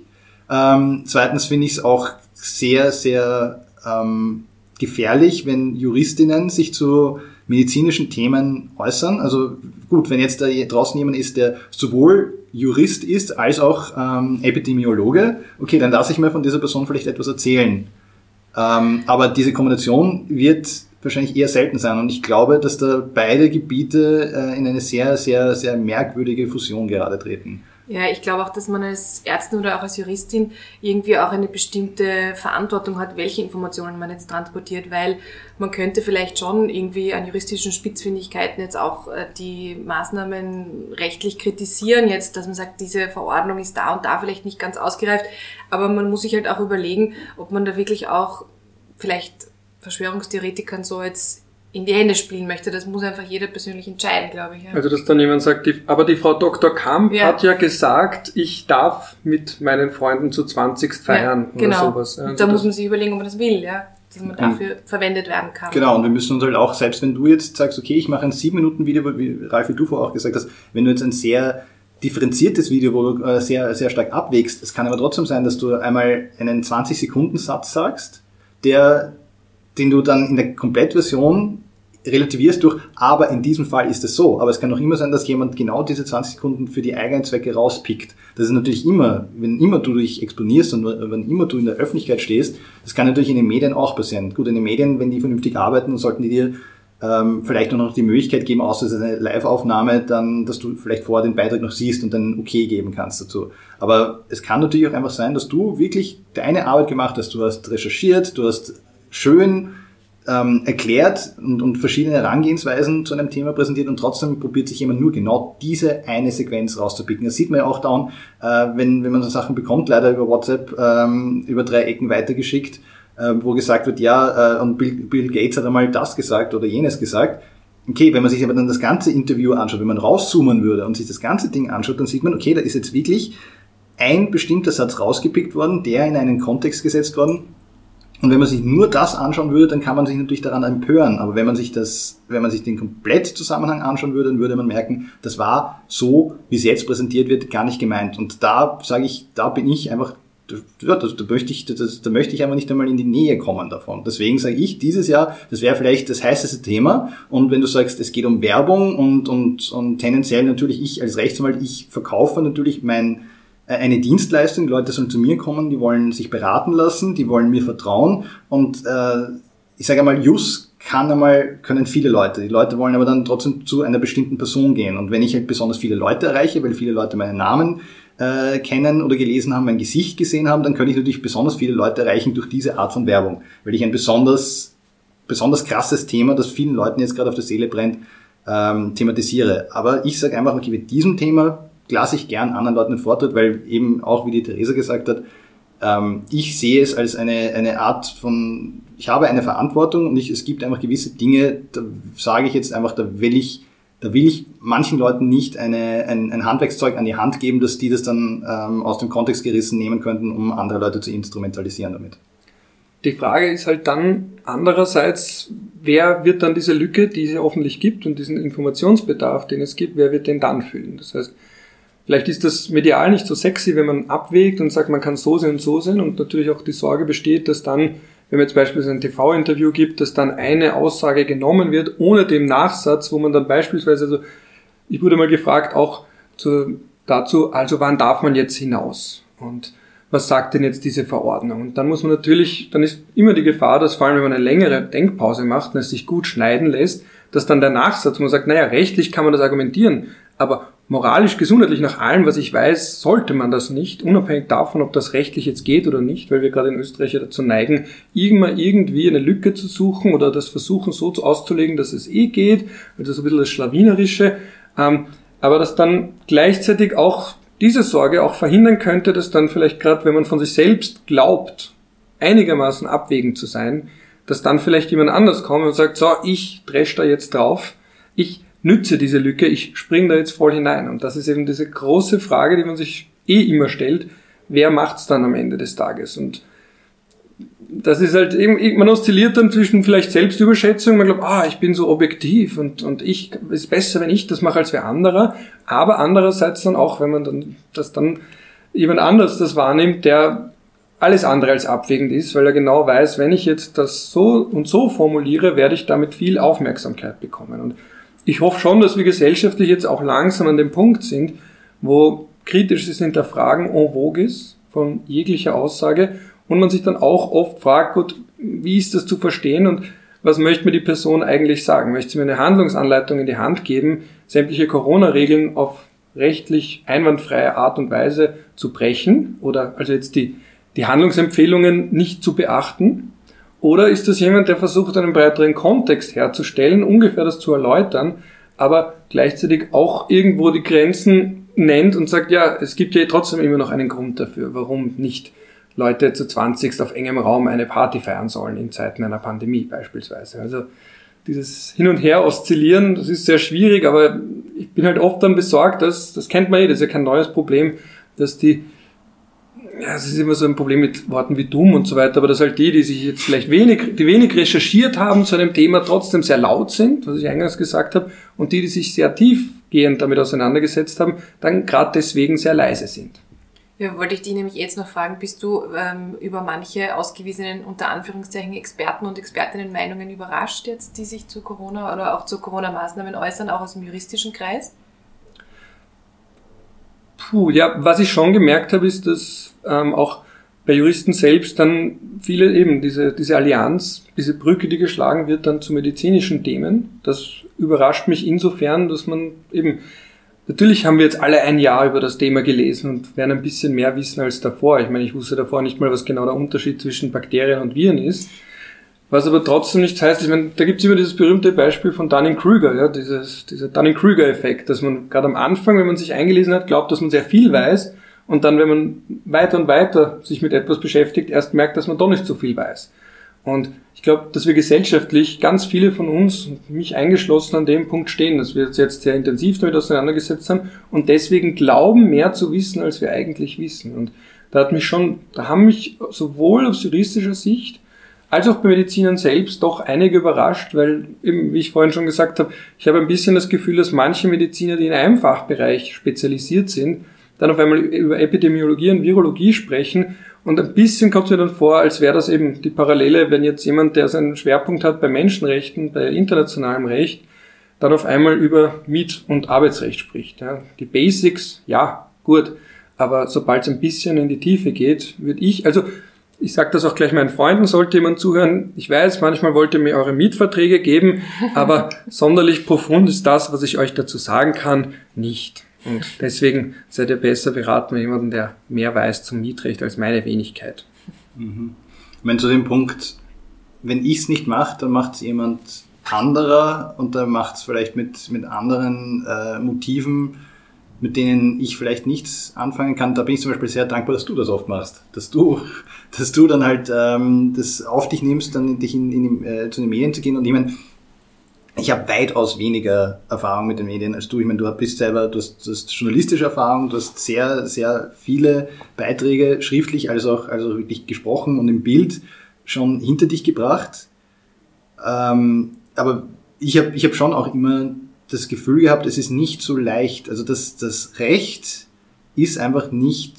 Ähm, zweitens finde ich es auch sehr, sehr ähm, gefährlich, wenn Juristinnen sich zu medizinischen Themen äußern. Also gut, wenn jetzt da draußen jemand ist, der sowohl Jurist ist als auch ähm, Epidemiologe, okay, dann lasse ich mir von dieser Person vielleicht etwas erzählen. Ähm, aber diese Kombination wird wahrscheinlich eher selten sein. Und ich glaube, dass da beide Gebiete äh, in eine sehr, sehr, sehr merkwürdige Fusion gerade treten. Ja, ich glaube auch, dass man als Ärztin oder auch als Juristin irgendwie auch eine bestimmte Verantwortung hat, welche Informationen man jetzt transportiert, weil man könnte vielleicht schon irgendwie an juristischen Spitzfindigkeiten jetzt auch äh, die Maßnahmen rechtlich kritisieren, jetzt, dass man sagt, diese Verordnung ist da und da vielleicht nicht ganz ausgereift, aber man muss sich halt auch überlegen, ob man da wirklich auch vielleicht Verschwörungstheoretikern so jetzt in die Hände spielen möchte. Das muss einfach jeder persönlich entscheiden, glaube ich. Ja. Also, dass dann jemand sagt, die, aber die Frau Dr. Kamp ja. hat ja gesagt, ich darf mit meinen Freunden zu 20 feiern ja, genau. oder sowas. Also da muss man sich überlegen, ob man das will, ja. Dass man dafür mhm. verwendet werden kann. Genau, und wir müssen uns halt auch, selbst wenn du jetzt sagst, okay, ich mache ein 7-Minuten-Video, wie Ralf, wie du vorher auch gesagt hast, wenn du jetzt ein sehr differenziertes Video, wo du äh, sehr, sehr stark abwägst, es kann aber trotzdem sein, dass du einmal einen 20-Sekunden-Satz sagst, der den du dann in der Komplettversion relativierst durch, aber in diesem Fall ist es so. Aber es kann auch immer sein, dass jemand genau diese 20 Sekunden für die eigenen Zwecke rauspickt. Das ist natürlich immer, wenn immer du dich exponierst und wenn immer du in der Öffentlichkeit stehst, das kann natürlich in den Medien auch passieren. Gut, in den Medien, wenn die vernünftig arbeiten, sollten die dir ähm, vielleicht noch die Möglichkeit geben, außer es ist eine Live-Aufnahme, dann, dass du vielleicht vorher den Beitrag noch siehst und dann okay geben kannst dazu. Aber es kann natürlich auch einfach sein, dass du wirklich deine Arbeit gemacht hast. Du hast recherchiert, du hast schön ähm, erklärt und, und verschiedene Herangehensweisen zu einem Thema präsentiert und trotzdem probiert sich jemand nur genau diese eine Sequenz rauszupicken. Das sieht man ja auch dann, äh, wenn, wenn man so Sachen bekommt, leider über WhatsApp ähm, über drei Ecken weitergeschickt, äh, wo gesagt wird, ja, äh, und Bill, Bill Gates hat einmal das gesagt oder jenes gesagt. Okay, wenn man sich aber dann das ganze Interview anschaut, wenn man rauszoomen würde und sich das ganze Ding anschaut, dann sieht man, okay, da ist jetzt wirklich ein bestimmter Satz rausgepickt worden, der in einen Kontext gesetzt worden, und wenn man sich nur das anschauen würde, dann kann man sich natürlich daran empören. Aber wenn man sich das, wenn man sich den Komplettzusammenhang anschauen würde, dann würde man merken, das war so, wie es jetzt präsentiert wird, gar nicht gemeint. Und da sage ich, da bin ich einfach, ja, da, da, möchte ich, das, da möchte ich einfach nicht einmal in die Nähe kommen davon. Deswegen sage ich, dieses Jahr, das wäre vielleicht das heißeste Thema. Und wenn du sagst, es geht um Werbung und, und, und tendenziell natürlich ich als Rechtsanwalt, ich verkaufe natürlich mein, eine Dienstleistung. Die Leute sollen zu mir kommen, die wollen sich beraten lassen, die wollen mir vertrauen. Und äh, ich sage einmal, Jus kann einmal, können viele Leute. Die Leute wollen aber dann trotzdem zu einer bestimmten Person gehen. Und wenn ich halt besonders viele Leute erreiche, weil viele Leute meinen Namen äh, kennen oder gelesen haben, mein Gesicht gesehen haben, dann könnte ich natürlich besonders viele Leute erreichen durch diese Art von Werbung. Weil ich ein besonders, besonders krasses Thema, das vielen Leuten jetzt gerade auf der Seele brennt, ähm, thematisiere. Aber ich sage einfach, okay, mit diesem Thema lasse ich gern anderen Leuten den Vortritt, weil eben auch, wie die Theresa gesagt hat, ähm, ich sehe es als eine, eine Art von, ich habe eine Verantwortung und ich, es gibt einfach gewisse Dinge, da sage ich jetzt einfach, da will ich, da will ich manchen Leuten nicht eine, ein, ein Handwerkszeug an die Hand geben, dass die das dann ähm, aus dem Kontext gerissen nehmen könnten, um andere Leute zu instrumentalisieren damit. Die Frage ist halt dann andererseits, wer wird dann diese Lücke, die es hoffentlich gibt und diesen Informationsbedarf, den es gibt, wer wird den dann füllen? Das heißt, Vielleicht ist das medial nicht so sexy, wenn man abwägt und sagt, man kann so sein und so sein und natürlich auch die Sorge besteht, dass dann, wenn man jetzt beispielsweise ein TV-Interview gibt, dass dann eine Aussage genommen wird, ohne dem Nachsatz, wo man dann beispielsweise, also ich wurde mal gefragt auch zu, dazu, also wann darf man jetzt hinaus? Und was sagt denn jetzt diese Verordnung? Und dann muss man natürlich, dann ist immer die Gefahr, dass vor allem, wenn man eine längere Denkpause macht und es sich gut schneiden lässt, dass dann der Nachsatz, man sagt, naja, rechtlich kann man das argumentieren, aber moralisch, gesundheitlich, nach allem, was ich weiß, sollte man das nicht, unabhängig davon, ob das rechtlich jetzt geht oder nicht, weil wir gerade in Österreich ja dazu neigen, irgendwann irgendwie eine Lücke zu suchen oder das versuchen so auszulegen, dass es eh geht, also so ein bisschen das Schlawinerische, ähm, aber dass dann gleichzeitig auch diese Sorge auch verhindern könnte, dass dann vielleicht gerade, wenn man von sich selbst glaubt, einigermaßen abwägend zu sein, dass dann vielleicht jemand anders kommt und sagt, so, ich dresch da jetzt drauf, ich nütze diese Lücke, ich springe da jetzt voll hinein. Und das ist eben diese große Frage, die man sich eh immer stellt, wer macht's dann am Ende des Tages? Und das ist halt eben, man oszilliert dann zwischen vielleicht Selbstüberschätzung, man glaubt, ah, ich bin so objektiv und, und ich, ist besser, wenn ich das mache als wer anderer, aber andererseits dann auch, wenn man dann, das dann jemand anders das wahrnimmt, der alles andere als abwägend ist, weil er genau weiß, wenn ich jetzt das so und so formuliere, werde ich damit viel Aufmerksamkeit bekommen. Und ich hoffe schon, dass wir gesellschaftlich jetzt auch langsam an dem Punkt sind, wo kritisches Hinterfragen en vogue ist von jeglicher Aussage und man sich dann auch oft fragt, gut, wie ist das zu verstehen und was möchte mir die Person eigentlich sagen? Möchte sie mir eine Handlungsanleitung in die Hand geben, sämtliche Corona-Regeln auf rechtlich einwandfreie Art und Weise zu brechen oder also jetzt die, die Handlungsempfehlungen nicht zu beachten? Oder ist das jemand, der versucht, einen breiteren Kontext herzustellen, ungefähr das zu erläutern, aber gleichzeitig auch irgendwo die Grenzen nennt und sagt, ja, es gibt ja trotzdem immer noch einen Grund dafür, warum nicht Leute zu 20 auf engem Raum eine Party feiern sollen in Zeiten einer Pandemie beispielsweise. Also dieses Hin und Her oszillieren, das ist sehr schwierig, aber ich bin halt oft dann besorgt, dass, das kennt man eh, das ist ja kein neues Problem, dass die, ja, es ist immer so ein Problem mit Worten wie dumm und so weiter, aber dass halt die, die sich jetzt vielleicht wenig, die wenig recherchiert haben zu einem Thema, trotzdem sehr laut sind, was ich eingangs gesagt habe, und die, die sich sehr tiefgehend damit auseinandergesetzt haben, dann gerade deswegen sehr leise sind. Ja, wollte ich dich nämlich jetzt noch fragen, bist du ähm, über manche ausgewiesenen, unter Anführungszeichen, Experten und Expertinnen Meinungen überrascht jetzt, die sich zu Corona oder auch zu Corona-Maßnahmen äußern, auch aus dem juristischen Kreis? Puh, ja, was ich schon gemerkt habe, ist, dass ähm, auch bei Juristen selbst dann viele eben diese, diese Allianz, diese Brücke, die geschlagen wird, dann zu medizinischen Themen. Das überrascht mich insofern, dass man eben Natürlich haben wir jetzt alle ein Jahr über das Thema gelesen und werden ein bisschen mehr wissen als davor. Ich meine, ich wusste davor nicht mal, was genau der Unterschied zwischen Bakterien und Viren ist. Was aber trotzdem nichts heißt, ich meine, da gibt es immer dieses berühmte Beispiel von Dunning-Kruger, ja, dieses, dieser Dunning-Kruger-Effekt, dass man gerade am Anfang, wenn man sich eingelesen hat, glaubt, dass man sehr viel weiß und dann, wenn man weiter und weiter sich mit etwas beschäftigt, erst merkt, dass man doch nicht so viel weiß. Und ich glaube, dass wir gesellschaftlich, ganz viele von uns, mich eingeschlossen, an dem Punkt stehen, dass wir uns jetzt sehr intensiv damit auseinandergesetzt haben und deswegen glauben, mehr zu wissen, als wir eigentlich wissen. Und da hat mich schon, da haben mich sowohl aus juristischer Sicht als auch bei Medizinern selbst doch einige überrascht, weil eben, wie ich vorhin schon gesagt habe, ich habe ein bisschen das Gefühl, dass manche Mediziner, die in einem Fachbereich spezialisiert sind, dann auf einmal über Epidemiologie und Virologie sprechen und ein bisschen kommt es mir dann vor, als wäre das eben die Parallele, wenn jetzt jemand, der seinen Schwerpunkt hat bei Menschenrechten, bei internationalem Recht, dann auf einmal über Miet- und Arbeitsrecht spricht. Ja. Die Basics, ja, gut, aber sobald es ein bisschen in die Tiefe geht, würde ich, also ich sage das auch gleich meinen Freunden, sollte jemand zuhören. Ich weiß, manchmal wollt ihr mir eure Mietverträge geben, aber sonderlich profund ist das, was ich euch dazu sagen kann, nicht. Und deswegen seid ihr besser beraten mit jemandem, der mehr weiß zum Mietrecht als meine Wenigkeit. Mhm. Ich meine, zu dem Punkt, wenn ich es nicht mache, dann macht es jemand anderer und dann macht es vielleicht mit, mit anderen äh, Motiven, mit denen ich vielleicht nichts anfangen kann. Da bin ich zum Beispiel sehr dankbar, dass du das oft machst. Dass du, dass du dann halt ähm, das auf dich nimmst, dann dich in, in, äh, zu den Medien zu gehen und ich meine, ich habe weitaus weniger Erfahrung mit den Medien als du. Ich meine, du bist selber, du hast, du hast journalistische Erfahrung, du hast sehr, sehr viele Beiträge, schriftlich als auch, also wirklich gesprochen und im Bild schon hinter dich gebracht. Ähm, aber ich habe ich hab schon auch immer das Gefühl gehabt, es ist nicht so leicht. Also das, das Recht ist einfach nicht,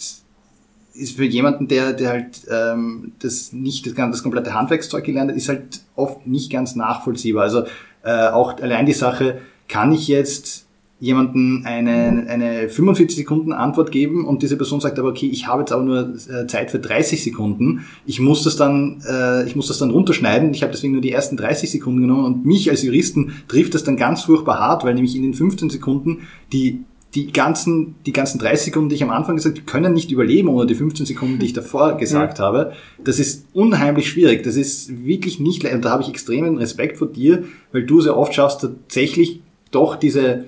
ist für jemanden, der, der halt ähm, das nicht das, das komplette Handwerkszeug gelernt hat, ist halt oft nicht ganz nachvollziehbar. Also äh, auch allein die Sache, kann ich jetzt jemanden eine, eine 45 Sekunden Antwort geben und diese Person sagt aber, okay, ich habe jetzt aber nur äh, Zeit für 30 Sekunden, ich muss das dann, äh, ich muss das dann runterschneiden, ich habe deswegen nur die ersten 30 Sekunden genommen und mich als Juristen trifft das dann ganz furchtbar hart, weil nämlich in den 15 Sekunden die die ganzen, die ganzen 30 Sekunden, die ich am Anfang gesagt habe, können nicht überleben ohne die 15 Sekunden, die ich davor gesagt ja. habe. Das ist unheimlich schwierig. Das ist wirklich nicht leicht. Und da habe ich extremen Respekt vor dir, weil du sehr oft schaffst, tatsächlich doch diese,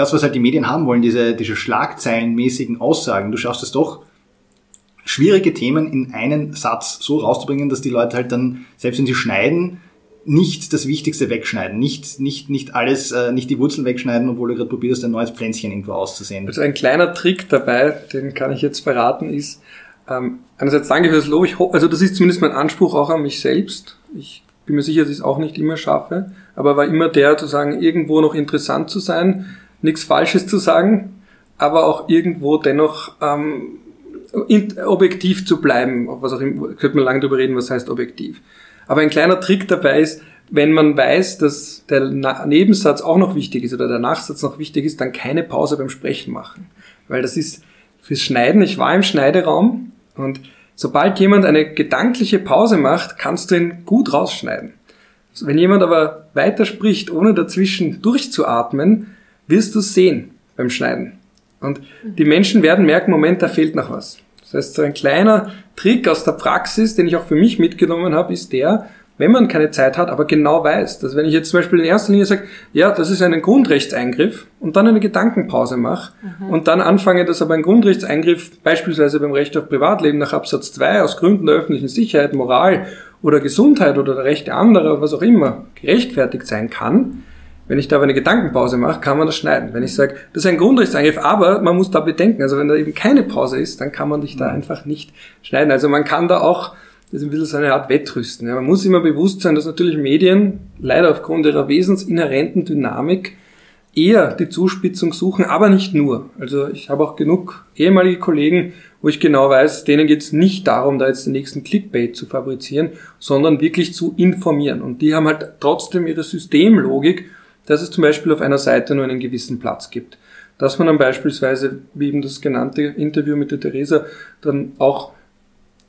das, was halt die Medien haben wollen, diese, diese schlagzeilenmäßigen Aussagen, du schaffst es doch, schwierige Themen in einen Satz so rauszubringen, dass die Leute halt dann, selbst wenn sie schneiden, nicht das Wichtigste wegschneiden, nicht, nicht, nicht alles, äh, nicht die Wurzeln wegschneiden, obwohl du gerade probierst, ein neues Pflänzchen irgendwo auszusehen. Also ein kleiner Trick dabei, den kann ich jetzt verraten, ist, ähm, einerseits danke für das Lob, ich hoffe, also das ist zumindest mein Anspruch auch an mich selbst. Ich bin mir sicher, dass ich es auch nicht immer schaffe, aber war immer der, zu sagen, irgendwo noch interessant zu sein, nichts Falsches zu sagen, aber auch irgendwo dennoch ähm, objektiv zu bleiben, was auch immer, könnte man lange darüber reden, was heißt objektiv. Aber ein kleiner Trick dabei ist, wenn man weiß, dass der Nebensatz auch noch wichtig ist oder der Nachsatz noch wichtig ist, dann keine Pause beim Sprechen machen. Weil das ist fürs Schneiden, ich war im Schneideraum und sobald jemand eine gedankliche Pause macht, kannst du ihn gut rausschneiden. Wenn jemand aber weiter spricht, ohne dazwischen durchzuatmen, wirst du sehen beim Schneiden. Und die Menschen werden merken, Moment, da fehlt noch was. Das heißt, so ein kleiner Trick aus der Praxis, den ich auch für mich mitgenommen habe, ist der, wenn man keine Zeit hat, aber genau weiß, dass wenn ich jetzt zum Beispiel in erster Linie sage, ja, das ist ein Grundrechtseingriff und dann eine Gedankenpause mache mhm. und dann anfange, dass aber ein Grundrechtseingriff beispielsweise beim Recht auf Privatleben nach Absatz 2 aus Gründen der öffentlichen Sicherheit, Moral oder Gesundheit oder der Rechte anderer, was auch immer, gerechtfertigt sein kann, wenn ich da aber eine Gedankenpause mache, kann man das schneiden. Wenn ich sage, das ist ein Grundrechtseingriff, aber man muss da bedenken, also wenn da eben keine Pause ist, dann kann man dich da mhm. einfach nicht schneiden. Also man kann da auch, das ist ein bisschen so eine Art Wettrüsten. Ja. Man muss immer bewusst sein, dass natürlich Medien leider aufgrund ihrer wesensinhärenten Dynamik eher die Zuspitzung suchen, aber nicht nur. Also ich habe auch genug ehemalige Kollegen, wo ich genau weiß, denen geht es nicht darum, da jetzt den nächsten Clickbait zu fabrizieren, sondern wirklich zu informieren. Und die haben halt trotzdem ihre Systemlogik dass es zum Beispiel auf einer Seite nur einen gewissen Platz gibt. Dass man dann beispielsweise, wie eben das genannte Interview mit der Theresa, dann auch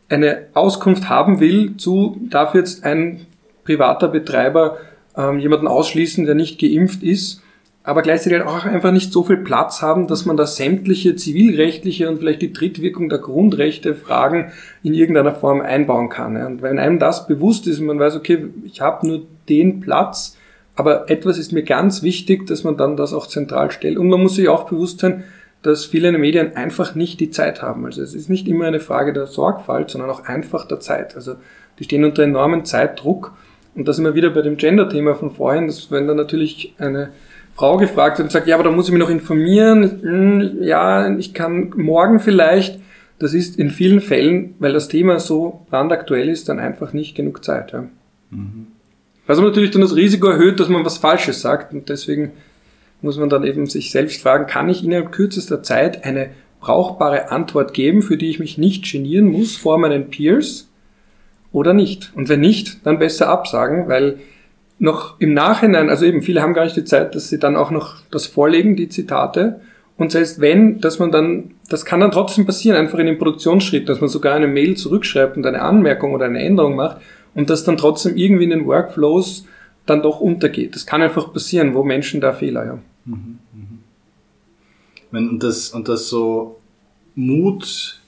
eine Auskunft haben will zu, darf jetzt ein privater Betreiber ähm, jemanden ausschließen, der nicht geimpft ist, aber gleichzeitig auch einfach nicht so viel Platz haben, dass man da sämtliche zivilrechtliche und vielleicht die Drittwirkung der Grundrechte Fragen in irgendeiner Form einbauen kann. Und wenn einem das bewusst ist und man weiß, okay, ich habe nur den Platz, aber etwas ist mir ganz wichtig, dass man dann das auch zentral stellt. Und man muss sich auch bewusst sein, dass viele Medien einfach nicht die Zeit haben. Also es ist nicht immer eine Frage der Sorgfalt, sondern auch einfach der Zeit. Also die stehen unter enormen Zeitdruck. Und da sind wir wieder bei dem Gender-Thema von vorhin, dass wenn dann natürlich eine Frau gefragt wird und sagt, ja, aber da muss ich mich noch informieren, hm, ja, ich kann morgen vielleicht, das ist in vielen Fällen, weil das Thema so brandaktuell ist, dann einfach nicht genug Zeit. Ja. Mhm. Was aber natürlich dann das Risiko erhöht, dass man was Falsches sagt und deswegen muss man dann eben sich selbst fragen, kann ich innerhalb kürzester Zeit eine brauchbare Antwort geben, für die ich mich nicht genieren muss vor meinen Peers oder nicht? Und wenn nicht, dann besser absagen, weil noch im Nachhinein, also eben viele haben gar nicht die Zeit, dass sie dann auch noch das vorlegen, die Zitate. Und selbst wenn, dass man dann, das kann dann trotzdem passieren, einfach in den Produktionsschritt, dass man sogar eine Mail zurückschreibt und eine Anmerkung oder eine Änderung macht und das dann trotzdem irgendwie in den Workflows dann doch untergeht. Das kann einfach passieren, wo Menschen da Fehler haben. Mhm, mhm. Und das, und das so Mut,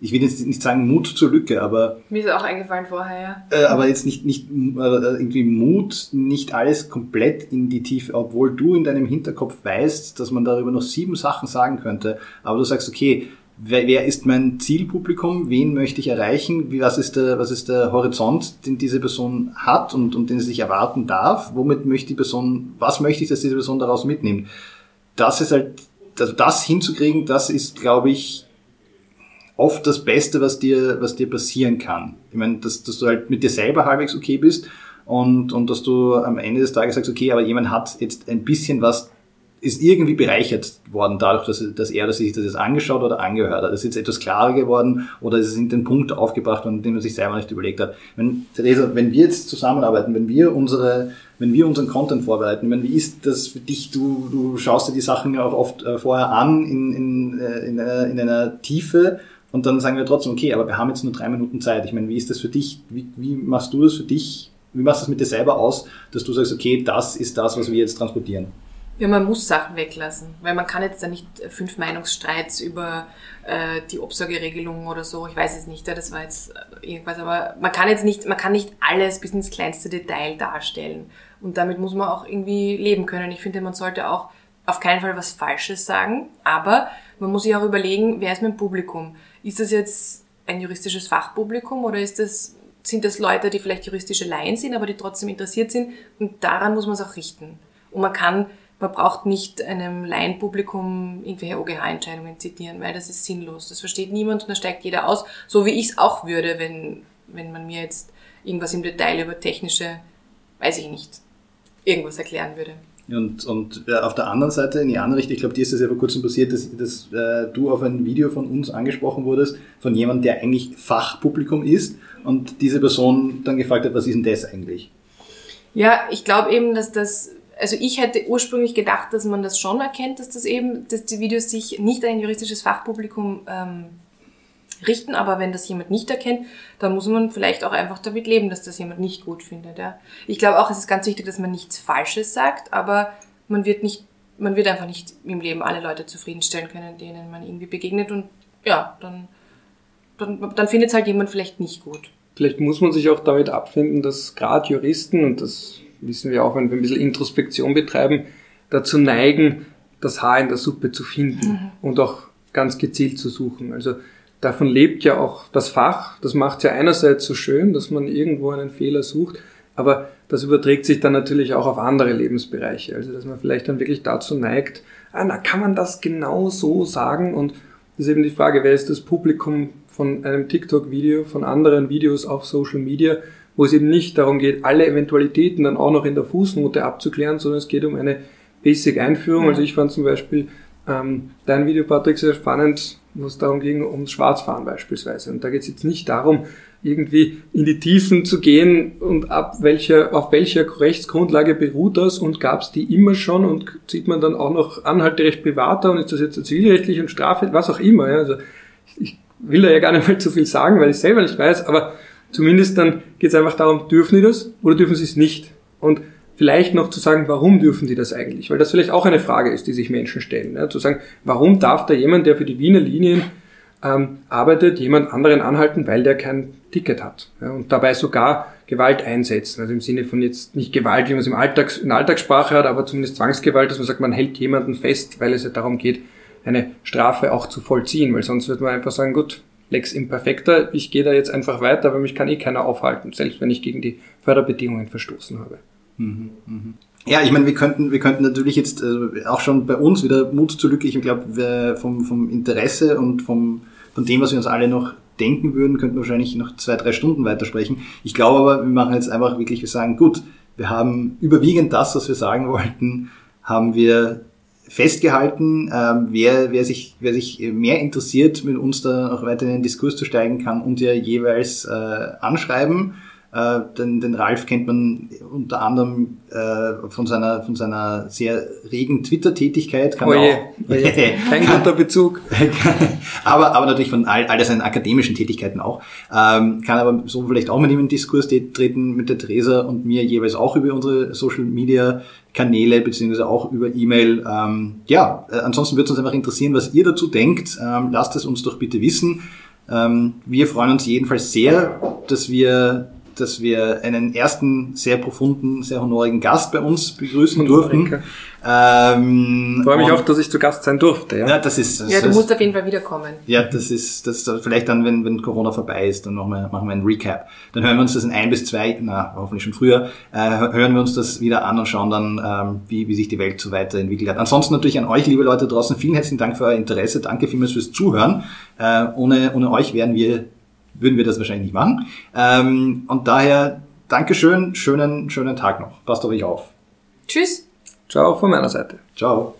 ich will jetzt nicht sagen Mut zur Lücke, aber. Mir ist auch eingefallen vorher, ja. Äh, aber jetzt nicht, nicht äh, irgendwie Mut, nicht alles komplett in die Tiefe, obwohl du in deinem Hinterkopf weißt, dass man darüber noch sieben Sachen sagen könnte, aber du sagst, okay, wer, wer ist mein Zielpublikum, wen möchte ich erreichen, wie, was, ist der, was ist der Horizont, den diese Person hat und, und den sie sich erwarten darf, womit möchte die Person, was möchte ich, dass diese Person daraus mitnimmt. Das ist halt, also das hinzukriegen, das ist, glaube ich, oft das Beste, was dir, was dir passieren kann. Ich meine, dass, dass du halt mit dir selber halbwegs okay bist und, und dass du am Ende des Tages sagst, okay, aber jemand hat jetzt ein bisschen was ist irgendwie bereichert worden dadurch, dass, dass er dass sich das jetzt angeschaut oder angehört hat. Das ist jetzt etwas klarer geworden oder es sind den Punkt aufgebracht worden, den man sich selber nicht überlegt hat. Wenn, Theresa, wenn wir jetzt zusammenarbeiten, wenn wir unsere, wenn wir unseren Content vorbereiten, wenn, wie ist das für dich? Du, du schaust dir die Sachen ja auch oft äh, vorher an in, in, äh, in, einer, in einer Tiefe und dann sagen wir trotzdem, okay, aber wir haben jetzt nur drei Minuten Zeit. Ich meine, wie ist das für dich? Wie, wie machst du das für dich? Wie machst du das mit dir selber aus, dass du sagst, okay, das ist das, was wir jetzt transportieren? Ja, man muss Sachen weglassen, weil man kann jetzt da nicht fünf Meinungsstreits über äh, die Obsorgeregelung oder so, ich weiß es nicht, ja, das war jetzt äh, irgendwas, aber man kann jetzt nicht, man kann nicht alles bis ins kleinste Detail darstellen. Und damit muss man auch irgendwie leben können. Ich finde, man sollte auch auf keinen Fall was Falsches sagen, aber man muss sich auch überlegen, wer ist mein Publikum? Ist das jetzt ein juristisches Fachpublikum oder ist das, sind das Leute, die vielleicht juristische Laien sind, aber die trotzdem interessiert sind? Und daran muss man es auch richten. Und man kann man braucht nicht einem Laienpublikum irgendwelche OGH-Entscheidungen zitieren, weil das ist sinnlos. Das versteht niemand und da steigt jeder aus, so wie ich es auch würde, wenn, wenn man mir jetzt irgendwas im Detail über technische, weiß ich nicht, irgendwas erklären würde. Und, und äh, auf der anderen Seite, in die andere Richtung, ich glaube, dir ist das ja vor kurzem passiert, dass, dass äh, du auf ein Video von uns angesprochen wurdest, von jemandem, der eigentlich Fachpublikum ist und diese Person dann gefragt hat, was ist denn das eigentlich? Ja, ich glaube eben, dass das, also ich hätte ursprünglich gedacht, dass man das schon erkennt, dass das eben, dass die Videos sich nicht an ein juristisches Fachpublikum ähm, richten, aber wenn das jemand nicht erkennt, dann muss man vielleicht auch einfach damit leben, dass das jemand nicht gut findet. Ja. Ich glaube auch, es ist ganz wichtig, dass man nichts Falsches sagt, aber man wird nicht, man wird einfach nicht im Leben alle Leute zufriedenstellen können, denen man irgendwie begegnet und ja, dann, dann, dann findet es halt jemand vielleicht nicht gut. Vielleicht muss man sich auch damit abfinden, dass gerade Juristen, und das wissen wir auch, wenn wir ein bisschen Introspektion betreiben, dazu neigen, das Haar in der Suppe zu finden mhm. und auch ganz gezielt zu suchen. Also davon lebt ja auch das Fach. Das macht ja einerseits so schön, dass man irgendwo einen Fehler sucht, aber das überträgt sich dann natürlich auch auf andere Lebensbereiche. Also dass man vielleicht dann wirklich dazu neigt, ah, na kann man das genau so sagen und das ist eben die Frage, wer ist das Publikum von einem TikTok-Video, von anderen Videos auf Social Media, wo es eben nicht darum geht, alle Eventualitäten dann auch noch in der Fußnote abzuklären, sondern es geht um eine Basic-Einführung. Also ich fand zum Beispiel ähm, dein Video, Patrick, sehr spannend, wo es darum ging, ums Schwarzfahren beispielsweise. Und da geht es jetzt nicht darum, irgendwie in die Tiefen zu gehen und ab welcher, auf welcher Rechtsgrundlage beruht das und gab es die immer schon und sieht man dann auch noch Anhalterecht privater und ist das jetzt zivilrechtlich und Strafe, was auch immer. Ja. Also ich will da ja gar nicht mal zu viel sagen, weil ich selber nicht weiß, aber zumindest dann geht es einfach darum, dürfen die das oder dürfen sie es nicht? Und vielleicht noch zu sagen, warum dürfen die das eigentlich? Weil das vielleicht auch eine Frage ist, die sich Menschen stellen. Ja, zu sagen, warum darf da jemand, der für die Wiener Linien ähm, arbeitet, jemand anderen anhalten, weil der kein Ticket hat ja, und dabei sogar Gewalt einsetzen. Also im Sinne von jetzt nicht Gewalt, wie man es im Alltags, in Alltagssprache hat, aber zumindest Zwangsgewalt, dass man sagt, man hält jemanden fest, weil es ja darum geht, eine Strafe auch zu vollziehen, weil sonst wird man einfach sagen, gut, Lex imperfecta, ich gehe da jetzt einfach weiter, aber mich kann eh keiner aufhalten, selbst wenn ich gegen die Förderbedingungen verstoßen habe. Mhm, mhm. Ja, ich meine, wir könnten, wir könnten natürlich jetzt äh, auch schon bei uns wieder Mut zur Lücke. Ich glaube, vom, vom Interesse und vom, von dem, was wir uns alle noch denken würden, könnten wir wahrscheinlich noch zwei, drei Stunden weitersprechen. Ich glaube aber, wir machen jetzt einfach wirklich, wir sagen, gut, wir haben überwiegend das, was wir sagen wollten, haben wir festgehalten. Ähm, wer, wer, sich, wer sich mehr interessiert, mit uns da noch weiter in den Diskurs zu steigen, kann und ja jeweils äh, anschreiben. Äh, den, den Ralf kennt man unter anderem äh, von, seiner, von seiner sehr regen Twitter-Tätigkeit. Kann oh je, auch, oh Kein guter Bezug. aber, aber natürlich von all, all seinen akademischen Tätigkeiten auch. Ähm, kann aber so vielleicht auch mit ihm in Diskurs treten, mit der Theresa und mir jeweils auch über unsere Social-Media-Kanäle beziehungsweise auch über E-Mail. Ähm, ja, äh, ansonsten würde es uns einfach interessieren, was ihr dazu denkt. Ähm, lasst es uns doch bitte wissen. Ähm, wir freuen uns jedenfalls sehr, dass wir dass wir einen ersten sehr profunden, sehr honorigen Gast bei uns begrüßen durften. Ähm, Freue mich auch, dass ich zu Gast sein durfte. Ja, ja das ist. Das ja, du musst auf jeden Fall wiederkommen. Ja, das ist, das ist vielleicht dann, wenn, wenn Corona vorbei ist, dann machen wir, machen wir einen Recap. Dann hören wir uns das in ein bis zwei, na hoffentlich schon früher, äh, hören wir uns das wieder an und schauen dann, ähm, wie, wie sich die Welt so weiterentwickelt hat. Ansonsten natürlich an euch, liebe Leute draußen, vielen herzlichen Dank für euer Interesse. Danke vielmals fürs Zuhören. Äh, ohne, ohne euch wären wir würden wir das wahrscheinlich nicht machen. Ähm, und daher Dankeschön, schönen, schönen Tag noch. Passt auf euch auf. Tschüss. Ciao von meiner Seite. Ciao.